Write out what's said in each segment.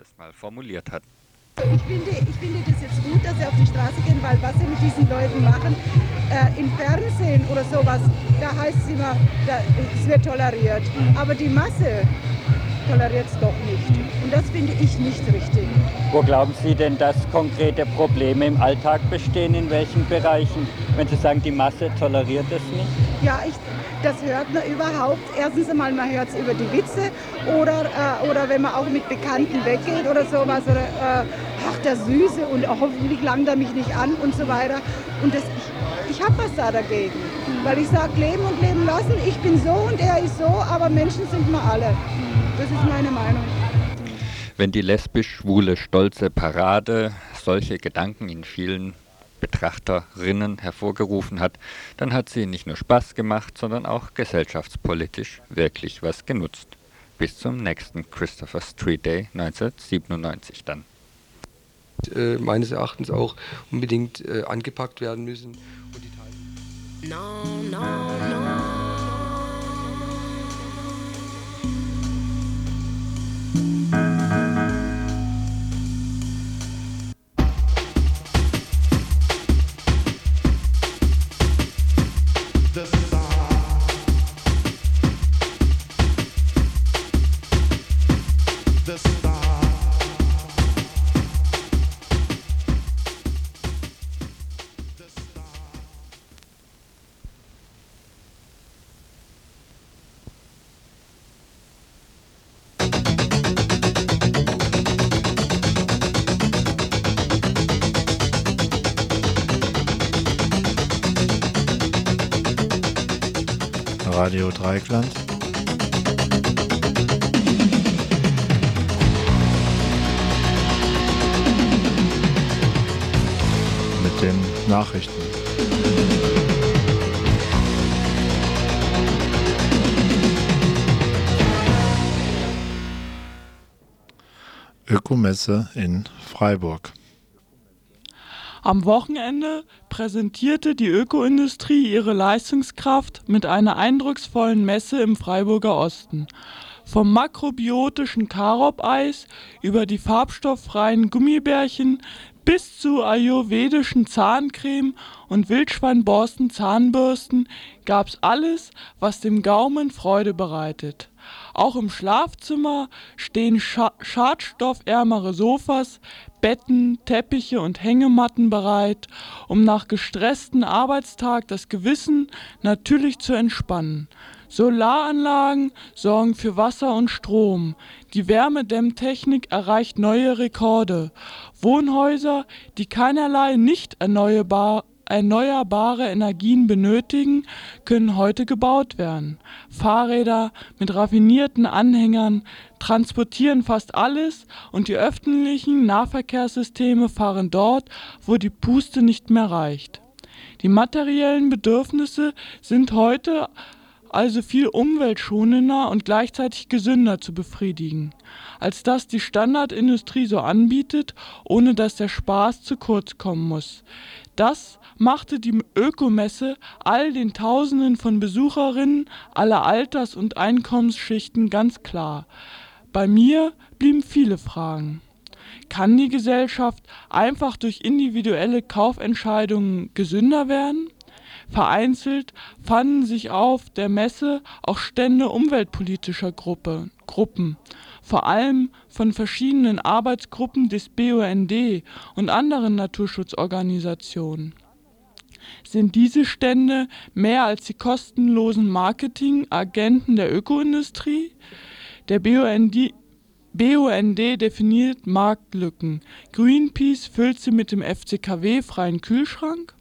das mal formuliert hat. Ich finde, ich finde das jetzt gut, dass sie auf die Straße gehen, weil was sie mit diesen Leuten machen, äh, im Fernsehen oder sowas, da heißt es immer, da, es wird toleriert. Aber die Masse toleriert es doch nicht. Und das finde ich nicht richtig. Wo glauben Sie denn, dass konkrete Probleme im Alltag bestehen? In welchen Bereichen? Wenn Sie sagen, die Masse toleriert es nicht? Ja, ich, das hört man überhaupt. Erstens einmal, man hört es über die Witze oder, äh, oder wenn man auch mit Bekannten weggeht oder sowas. Oder, äh, ach, der Süße und hoffentlich langt er mich nicht an und so weiter. Und das, ich, ich habe was da dagegen. Weil ich sage, leben und leben lassen. Ich bin so und er ist so, aber Menschen sind wir alle. Das ist meine Meinung. Wenn die lesbisch-schwule stolze Parade solche Gedanken in vielen Betrachterinnen hervorgerufen hat, dann hat sie nicht nur Spaß gemacht, sondern auch gesellschaftspolitisch wirklich was genutzt. Bis zum nächsten Christopher Street Day 1997 dann. Äh, meines Erachtens auch unbedingt äh, angepackt werden müssen. no, no, Radio Dreikland. Mit den Nachrichten. Ökomesse in Freiburg. Am Wochenende präsentierte die Ökoindustrie ihre Leistungskraft mit einer eindrucksvollen Messe im Freiburger Osten. Vom makrobiotischen Karob-Eis über die farbstofffreien Gummibärchen bis zu ayurvedischen Zahncreme und Wildschweinborsten-Zahnbürsten gab's alles, was dem Gaumen Freude bereitet. Auch im Schlafzimmer stehen schadstoffärmere Sofas, Betten, Teppiche und Hängematten bereit, um nach gestressten Arbeitstag das Gewissen natürlich zu entspannen. Solaranlagen sorgen für Wasser und Strom. Die Wärmedämmtechnik erreicht neue Rekorde. Wohnhäuser, die keinerlei nicht erneuerbar erneuerbare Energien benötigen, können heute gebaut werden. Fahrräder mit raffinierten Anhängern transportieren fast alles und die öffentlichen Nahverkehrssysteme fahren dort, wo die Puste nicht mehr reicht. Die materiellen Bedürfnisse sind heute also viel umweltschonender und gleichzeitig gesünder zu befriedigen, als das die Standardindustrie so anbietet, ohne dass der Spaß zu kurz kommen muss. Das machte die Ökomesse all den Tausenden von Besucherinnen aller Alters- und Einkommensschichten ganz klar. Bei mir blieben viele Fragen. Kann die Gesellschaft einfach durch individuelle Kaufentscheidungen gesünder werden? Vereinzelt fanden sich auf der Messe auch Stände umweltpolitischer Gruppe, Gruppen, vor allem von verschiedenen Arbeitsgruppen des BUND und anderen Naturschutzorganisationen sind diese Stände mehr als die kostenlosen Marketingagenten der Ökoindustrie? Der BUND, BUND definiert Marktlücken. Greenpeace füllt sie mit dem FCKW-freien Kühlschrank?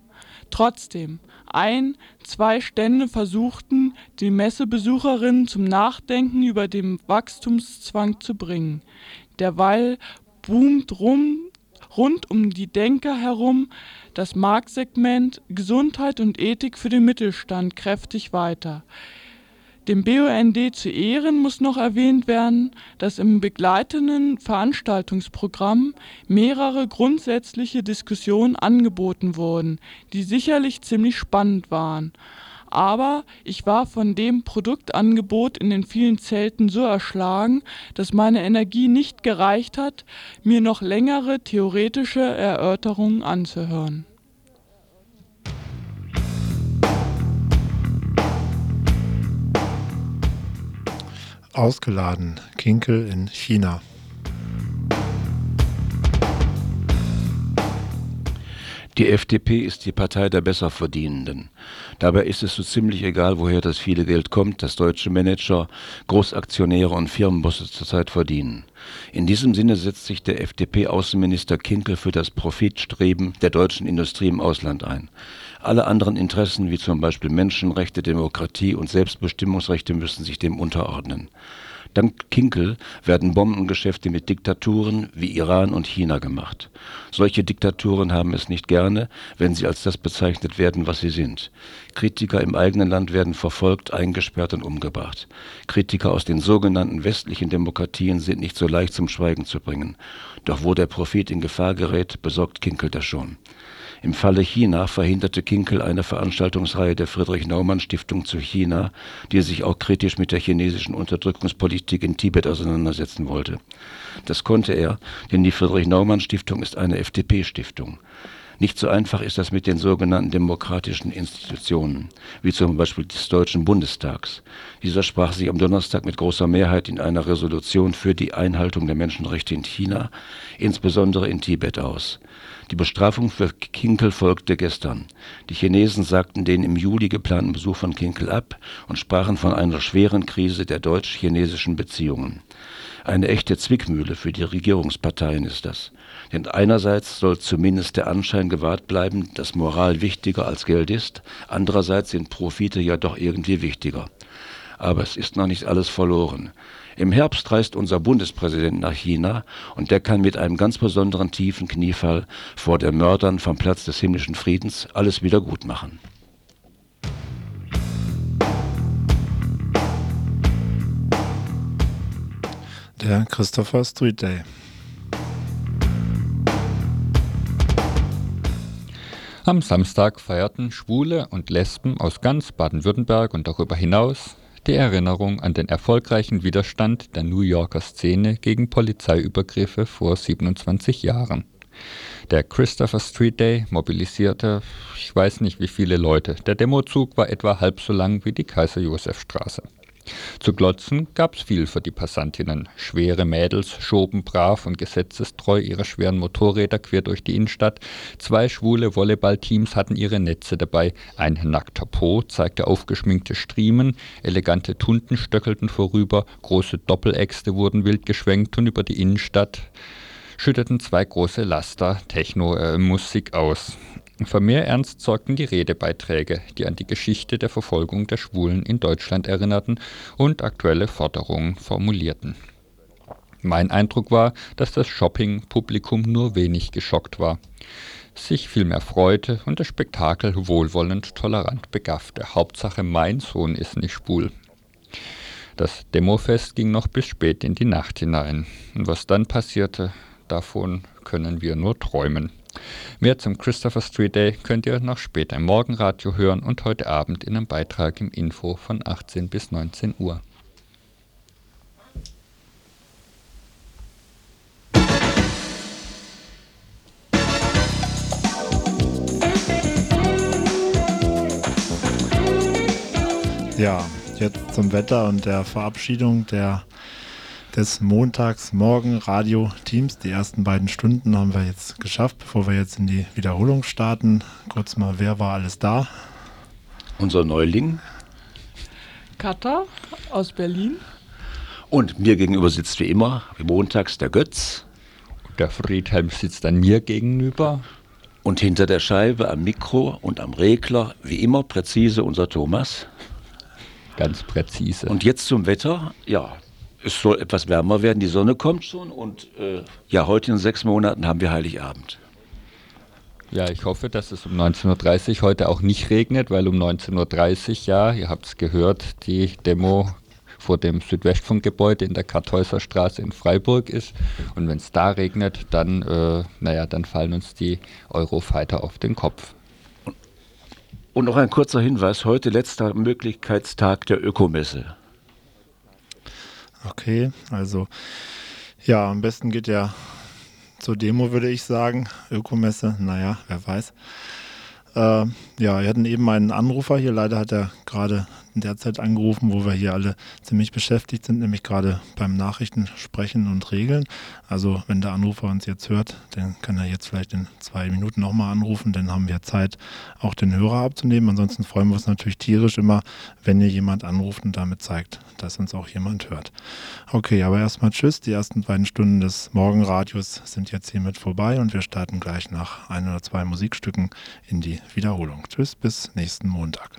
Trotzdem, ein, zwei Stände versuchten, die Messebesucherinnen zum Nachdenken über den Wachstumszwang zu bringen. Derweil boomt rund um die Denker herum das Marktsegment Gesundheit und Ethik für den Mittelstand kräftig weiter. Dem BUND zu Ehren muss noch erwähnt werden, dass im begleitenden Veranstaltungsprogramm mehrere grundsätzliche Diskussionen angeboten wurden, die sicherlich ziemlich spannend waren. Aber ich war von dem Produktangebot in den vielen Zelten so erschlagen, dass meine Energie nicht gereicht hat, mir noch längere theoretische Erörterungen anzuhören. Ausgeladen, Kinkel in China. Die FDP ist die Partei der Besserverdienenden. Dabei ist es so ziemlich egal, woher das viele Geld kommt, das deutsche Manager, Großaktionäre und Firmenbosse zurzeit verdienen. In diesem Sinne setzt sich der FDP-Außenminister Kinkel für das Profitstreben der deutschen Industrie im Ausland ein. Alle anderen Interessen, wie zum Beispiel Menschenrechte, Demokratie und Selbstbestimmungsrechte, müssen sich dem unterordnen. Dank Kinkel werden Bombengeschäfte mit Diktaturen wie Iran und China gemacht. Solche Diktaturen haben es nicht gerne, wenn sie als das bezeichnet werden, was sie sind. Kritiker im eigenen Land werden verfolgt, eingesperrt und umgebracht. Kritiker aus den sogenannten westlichen Demokratien sind nicht so leicht zum Schweigen zu bringen. Doch wo der Profit in Gefahr gerät, besorgt Kinkel das schon. Im Falle China verhinderte Kinkel eine Veranstaltungsreihe der Friedrich-Naumann-Stiftung zu China, die sich auch kritisch mit der chinesischen Unterdrückungspolitik in Tibet auseinandersetzen wollte. Das konnte er, denn die Friedrich-Naumann-Stiftung ist eine FDP-Stiftung. Nicht so einfach ist das mit den sogenannten demokratischen Institutionen, wie zum Beispiel des Deutschen Bundestags. Dieser sprach sich am Donnerstag mit großer Mehrheit in einer Resolution für die Einhaltung der Menschenrechte in China, insbesondere in Tibet aus. Die Bestrafung für Kinkel folgte gestern. Die Chinesen sagten den im Juli geplanten Besuch von Kinkel ab und sprachen von einer schweren Krise der deutsch-chinesischen Beziehungen. Eine echte Zwickmühle für die Regierungsparteien ist das. Denn einerseits soll zumindest der Anschein gewahrt bleiben, dass Moral wichtiger als Geld ist, andererseits sind Profite ja doch irgendwie wichtiger. Aber es ist noch nicht alles verloren. Im Herbst reist unser Bundespräsident nach China und der kann mit einem ganz besonderen tiefen Kniefall vor den Mördern vom Platz des himmlischen Friedens alles wieder gut machen. Der Christopher Street Day. Am Samstag feierten Schwule und Lesben aus ganz Baden-Württemberg und darüber hinaus Erinnerung an den erfolgreichen Widerstand der New Yorker Szene gegen Polizeiübergriffe vor 27 Jahren. Der Christopher Street Day mobilisierte, ich weiß nicht wie viele Leute. Der Demozug war etwa halb so lang wie die Kaiser-Josef-Straße. Zu glotzen gab's viel für die Passantinnen. Schwere Mädels schoben brav und gesetzestreu ihre schweren Motorräder quer durch die Innenstadt. Zwei schwule Volleyballteams hatten ihre Netze dabei. Ein nackter Po zeigte aufgeschminkte Striemen, elegante Tunden stöckelten vorüber, große Doppeläxte wurden wild geschwenkt und über die Innenstadt schütteten zwei große Laster Techno-Musik aus. Für mehr Ernst sorgten die Redebeiträge, die an die Geschichte der Verfolgung der Schwulen in Deutschland erinnerten und aktuelle Forderungen formulierten. Mein Eindruck war, dass das Shopping-Publikum nur wenig geschockt war, sich vielmehr freute und das Spektakel wohlwollend tolerant begaffte. Hauptsache mein Sohn ist nicht schwul. Das Demofest ging noch bis spät in die Nacht hinein. Und was dann passierte, davon können wir nur träumen. Mehr zum Christopher Street Day könnt ihr noch später im Morgenradio hören und heute Abend in einem Beitrag im Info von 18 bis 19 Uhr. Ja, jetzt zum Wetter und der Verabschiedung der des Montagsmorgen Radio Teams. Die ersten beiden Stunden haben wir jetzt geschafft, bevor wir jetzt in die Wiederholung starten. Kurz mal, wer war alles da? Unser Neuling. Katha aus Berlin. Und mir gegenüber sitzt wie immer, wie montags, der Götz. Der Friedhelm sitzt an mir gegenüber. Und hinter der Scheibe am Mikro und am Regler, wie immer präzise, unser Thomas. Ganz präzise. Und jetzt zum Wetter. Ja, es soll etwas wärmer werden, die Sonne kommt schon und äh, ja, heute in sechs Monaten haben wir Heiligabend. Ja, ich hoffe, dass es um 19.30 Uhr heute auch nicht regnet, weil um 19.30 Uhr, ja, ihr habt es gehört, die Demo vor dem Südwestfunkgebäude in der Kartäuser Straße in Freiburg ist. Und wenn es da regnet, dann, äh, naja, dann fallen uns die Eurofighter auf den Kopf. Und noch ein kurzer Hinweis, heute letzter Möglichkeitstag der Ökomesse. Okay, also ja, am besten geht ja zur Demo, würde ich sagen. Ökomesse, naja, wer weiß. Äh, ja, wir hatten eben einen Anrufer hier. Leider hat er gerade in der Zeit angerufen, wo wir hier alle ziemlich beschäftigt sind, nämlich gerade beim Nachrichtensprechen und Regeln. Also wenn der Anrufer uns jetzt hört, dann kann er jetzt vielleicht in zwei Minuten nochmal anrufen, dann haben wir Zeit, auch den Hörer abzunehmen. Ansonsten freuen wir uns natürlich tierisch immer, wenn hier jemand anruft und damit zeigt, dass uns auch jemand hört. Okay, aber erstmal Tschüss. Die ersten beiden Stunden des Morgenradios sind jetzt hiermit vorbei und wir starten gleich nach ein oder zwei Musikstücken in die Wiederholung. Tschüss, bis nächsten Montag.